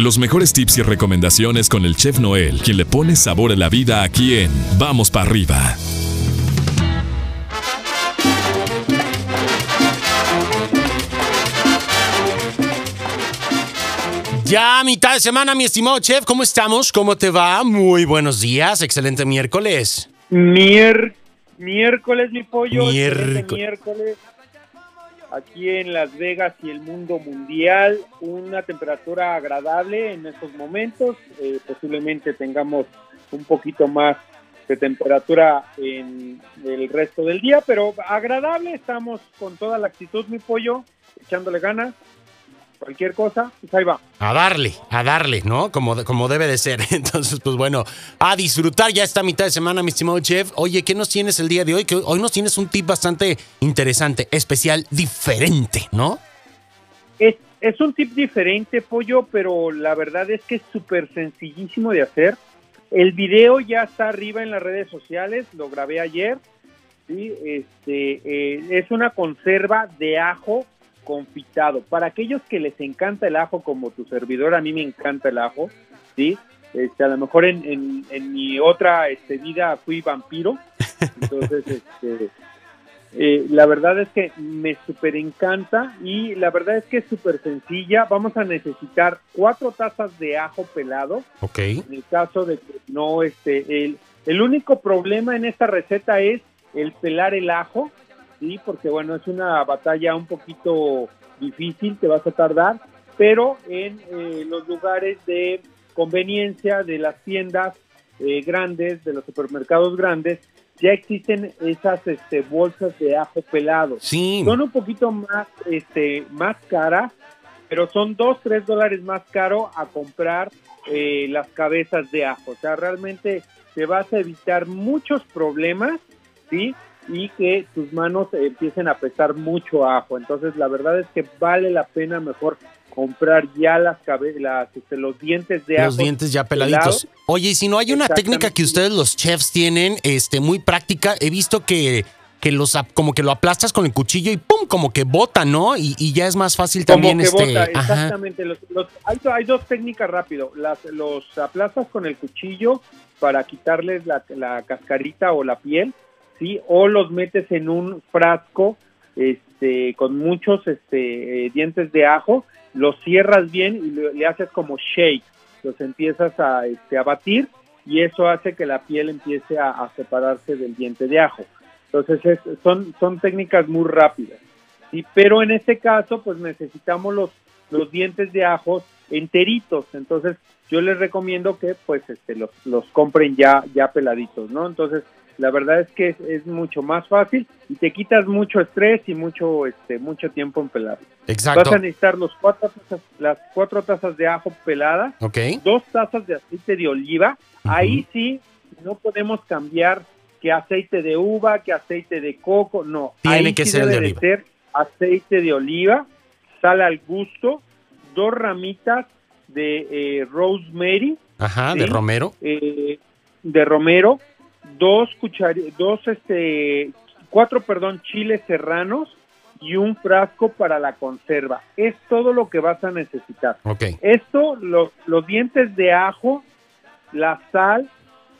Los mejores tips y recomendaciones con el chef Noel, quien le pone sabor a la vida aquí en Vamos para arriba. Ya mitad de semana, mi estimado chef, ¿cómo estamos? ¿Cómo te va? Muy buenos días, excelente miércoles. Mier miércoles, mi pollo. Miércoles. miércoles. Aquí en Las Vegas y el mundo mundial, una temperatura agradable en estos momentos. Eh, posiblemente tengamos un poquito más de temperatura en el resto del día, pero agradable. Estamos con toda la actitud, mi pollo, echándole ganas cualquier cosa, pues ahí va. A darle, a darle, ¿no? Como, como debe de ser. Entonces, pues bueno, a disfrutar ya esta mitad de semana, mi estimado chef. Oye, ¿qué nos tienes el día de hoy? Que hoy nos tienes un tip bastante interesante, especial, diferente, ¿no? Es, es un tip diferente, pollo, pero la verdad es que es súper sencillísimo de hacer. El video ya está arriba en las redes sociales, lo grabé ayer. ¿sí? Este, eh, es una conserva de ajo confitado. Para aquellos que les encanta el ajo, como tu servidor, a mí me encanta el ajo, ¿sí? Este, a lo mejor en, en, mi otra este, vida fui vampiro, entonces, este, eh, la verdad es que me súper encanta y la verdad es que es súper sencilla. Vamos a necesitar cuatro tazas de ajo pelado. Ok. En el caso de que no, este, el, el único problema en esta receta es el pelar el ajo, ¿sí? Porque bueno, es una batalla un poquito difícil, te vas a tardar, pero en eh, los lugares de conveniencia de las tiendas eh, grandes, de los supermercados grandes, ya existen esas este, bolsas de ajo pelado. Sí. Son un poquito más, este, más caras, pero son dos, tres dólares más caro a comprar eh, las cabezas de ajo. O sea, realmente te vas a evitar muchos problemas, ¿sí? Y que tus manos empiecen a pesar mucho ajo. Entonces, la verdad es que vale la pena mejor comprar ya las, las este, los dientes de ajo. Los dientes ya peladitos. Oye, y si no hay una técnica que ustedes los chefs tienen, este, muy práctica, he visto que que los como que lo aplastas con el cuchillo y pum, como que bota, ¿no? Y, ya es más fácil también que este. Bota, exactamente. Los, hay, hay, dos técnicas rápido. Las, los aplastas con el cuchillo para quitarles la, la cascarita o la piel O los metes en un frasco este, con muchos este, eh, dientes de ajo, los cierras bien y le, haces como shake, los empiezas a, este, a batir y eso hace que la piel empiece a, separarse del diente de ajo. Entonces son, son técnicas muy rápidas. Pero en este caso, pues necesitamos los, dientes de ajo enteritos. Entonces yo les recomiendo que pues los, compren ya, peladitos. Entonces la verdad es que es, mucho más fácil y te quitas mucho estrés y mucho este mucho tiempo en pelar. Exacto. Vas a necesitar los cuatro tazas, las cuatro tazas de ajo pelada, okay. dos tazas de aceite de oliva. Ahí sí no podemos cambiar que aceite de uva, que aceite de coco, no. Tiene Ahí que sí ser debe de oliva. ser aceite de oliva, sal al gusto, dos ramitas de eh, rosemary. Ajá, de romero. Eh, de romero, dos dos, este, cuatro, perdón, chiles serranos y un frasco para la conserva. Es todo lo que vas a necesitar. Esto, los dientes de ajo, la sal,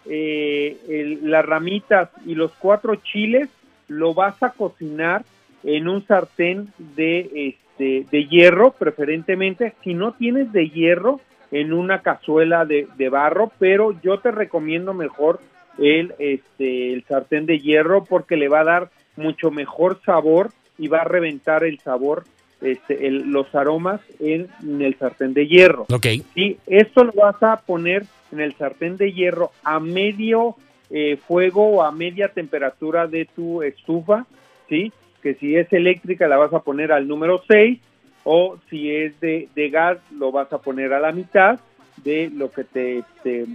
eh, las ramitas y los cuatro chiles, lo vas a cocinar en un sartén de, este, de hierro, preferentemente. Si no tienes de hierro, en una cazuela de, de barro, pero yo te recomiendo mejor el, este, el sartén de hierro porque le va a dar mucho mejor sabor y va a reventar el sabor, este, los aromas en, el sartén de hierro. Ok. Y esto lo vas a poner en el sartén de hierro a medio eh, fuego o a media temperatura de tu estufa, ¿sí? Que si es eléctrica la vas a poner al número 6 o si es de, de gas lo vas a poner a la mitad de lo que te, te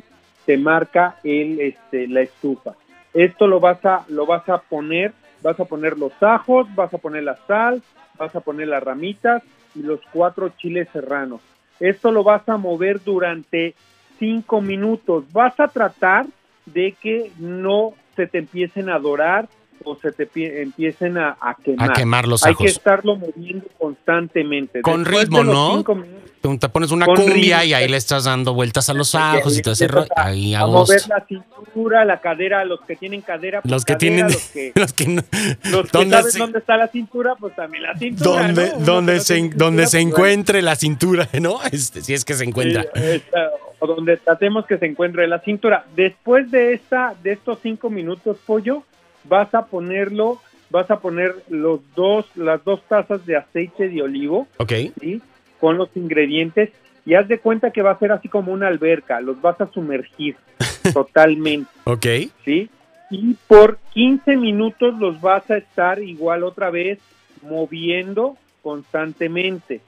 te marca el, este, la estufa. Esto lo vas a, lo vas a poner, vas a poner los ajos, vas a poner la sal, vas a poner las ramitas y los cuatro chiles serranos. Esto lo vas a mover durante cinco minutos. Vas a tratar de que no se te empiecen a dorar o se te pie- empiecen a, a quemar. A quemar los Hay que ajos. estarlo moviendo constantemente. Con Después ritmo, ¿no? minutos, te pones una cumbia ritmo. y ahí le estás dando vueltas a los ajos y todo ese empiezas rollo. a- Ahí a a mover la cintura, la cadera, los que tienen cadera, pues Los que cadera, tienen. los que, Los que no- los que ¿Dónde saben se- dónde está la cintura, pues también la cintura. donde, ¿no? Donde se, donde cintura, se pues, bueno. encuentre la cintura, ¿no? Este, si es que se encuentra. Eh, esta- o donde tratemos que se encuentre la cintura. Después de esta, de estos cinco minutos, pollo, vas a ponerlo, vas a poner los dos, las dos tazas de aceite de olivo, Ok. ¿sí? Con los ingredientes y haz de cuenta que va a ser así como una alberca, los vas a sumergir totalmente, Ok. ¿sí? Y por 15 minutos los vas a estar igual otra vez moviendo constantemente,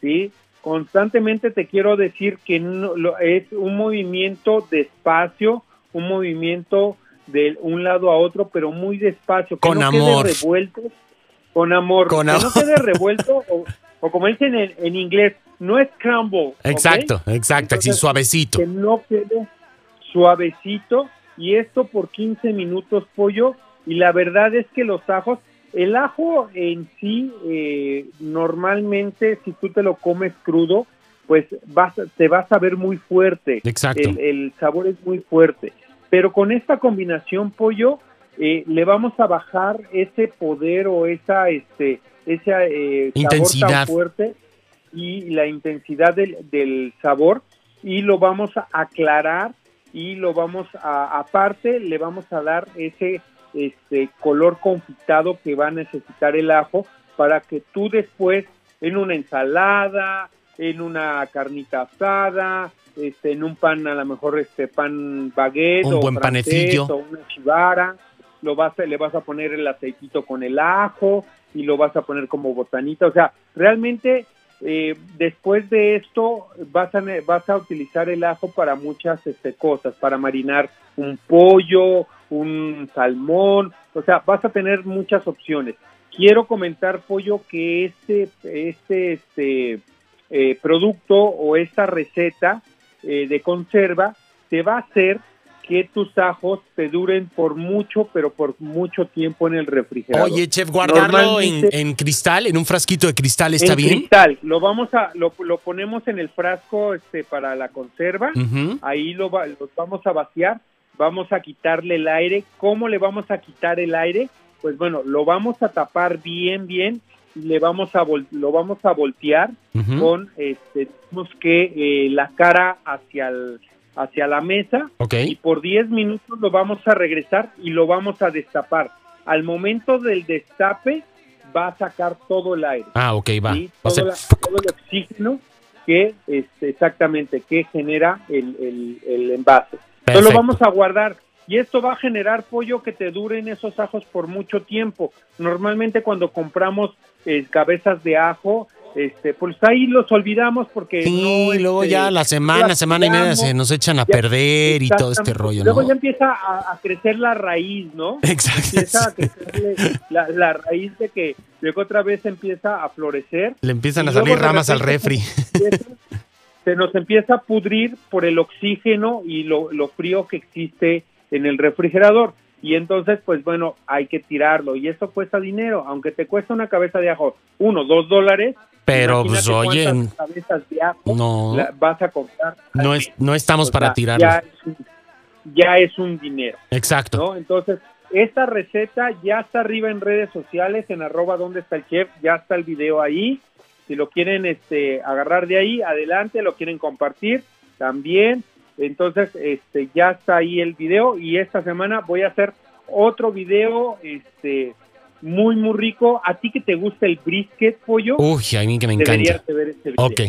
¿sí? Constantemente te quiero decir que no, lo- es un movimiento despacio, un movimiento de un lado a otro, pero muy despacio, que Con no amor. quede revuelto, con amor, Con que amor. no quede revuelto, o, o como dicen en, en inglés, no es crumble. Exacto, exacto. Así suavecito. que no quede suavecito y esto por 15 minutos pollo y la verdad es que los ajos el ajo en sí eh, normalmente si tú te lo comes crudo pues vas te va a saber muy fuerte Exacto. el, el sabor es muy fuerte pero con esta combinación pollo eh, le vamos a bajar ese poder o esa este ese eh, sabor Intensidad. tan fuerte y la intensidad del, del sabor y lo vamos a aclarar y lo vamos a aparte le vamos a dar ese este color confitado que va a necesitar el ajo para que tú después en una ensalada, en una carnita asada, este en un pan a lo mejor este pan baguette Un o buen francés panecillo. o una chivara, lo vas a, le vas a poner el aceitito con el ajo y lo vas a poner como botanita, o sea, realmente eh, después de esto vas a, vas a utilizar el ajo para muchas este, cosas, para marinar un pollo, un salmón, o sea, vas a tener muchas opciones. Quiero comentar, pollo, que este, este, este eh, producto o esta receta eh, de conserva te va a hacer que tus ajos te duren por mucho, pero por mucho tiempo en el refrigerador. Oye, chef, guardarlo en, en cristal, en un frasquito de cristal, ¿está en bien? cristal, lo vamos a, lo, lo ponemos en el frasco este para la conserva, ahí lo, va- los vamos a vaciar, vamos a quitarle el aire. ¿Cómo le vamos a quitar el aire? Pues bueno, lo vamos a tapar bien, bien y le vamos a vol- lo vamos a voltear con, este, digamos que eh, la cara hacia el, hacia la mesa Ok. y por 10 minutos lo vamos a regresar y lo vamos a destapar. Al momento del destape va a sacar todo el aire. Ah, ok, va. ¿sí? Va a todo, ser- la- todo el oxígeno que este, exactamente que genera el, el- el envase. Entonces Perfecto. lo vamos a guardar y esto va a generar pollo que te duren esos ajos por mucho tiempo. Normalmente cuando compramos eh, cabezas de ajo, este, pues ahí los olvidamos porque Sí, no, luego este, ya la semana, semana y media se nos echan a Ya, perder y todo este rollo, Luego ¿no? ya empieza a, a crecer la raíz, ¿no? Exacto. Empieza a la, la raíz de que luego otra vez empieza a florecer. Le empiezan a salir ramas al refri. Se nos empieza a pudrir por el oxígeno y lo, lo frío que existe en el refrigerador. Y entonces, pues bueno, hay que tirarlo. Y eso cuesta dinero. Aunque te cuesta una cabeza de ajo, uno, dos dólares. Pero, pues, oye, cuántas cabezas de ajo no, vas a comprar. no, es, no estamos O para sea, tirarlo. Ya es, un, ya es un dinero, Exacto. ¿no? Entonces, esta receta ya está arriba en redes sociales, en arroba donde está el chef, ya está el video ahí. Si lo quieren este, agarrar de ahí, adelante, lo quieren compartir, también. Entonces, este, ya está ahí el video y esta semana voy a hacer otro video, este, muy, muy rico. A ti que te gusta el brisket, pollo, Uy, a mí que me encanta. ver este video. Ok.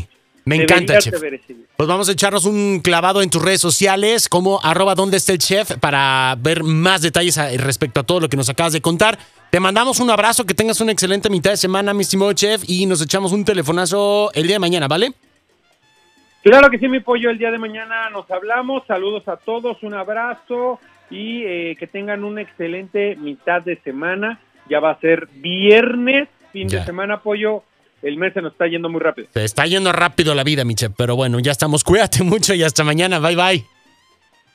Me encanta, Deberías chef. ver ese video. Pues vamos a echarnos un clavado en tus redes sociales como arroba donde está el chef para ver más detalles respecto a todo lo que nos acabas de contar. Te mandamos un abrazo, que tengas una excelente mitad de semana, mi estimado chef, y nos echamos un telefonazo el día de mañana, ¿vale? Claro que sí, mi pollo. El día de mañana nos hablamos. Saludos a todos, un abrazo y eh, que tengan una excelente mitad de semana. Ya va a ser viernes, fin Ya. de semana, pollo. El mes se nos está yendo muy rápido. Te está yendo rápido la vida, mi chef, pero bueno, ya estamos. Cuídate mucho y hasta mañana. Bye, bye.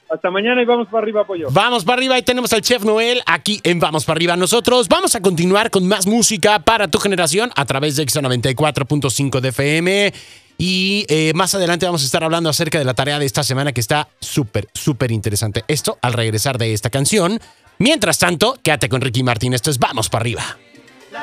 Hasta mañana y vamos para arriba, pollo. Vamos para arriba y tenemos al Chef Noel aquí en Vamos para arriba. Nosotros vamos a continuar con más música para tu generación a través de Exa 94.5 de FM. Y eh, más adelante vamos a estar hablando acerca de la tarea de esta semana que está súper, súper interesante. Esto al regresar de esta canción. Mientras tanto, quédate con Ricky Martín. Esto es Vamos para arriba. La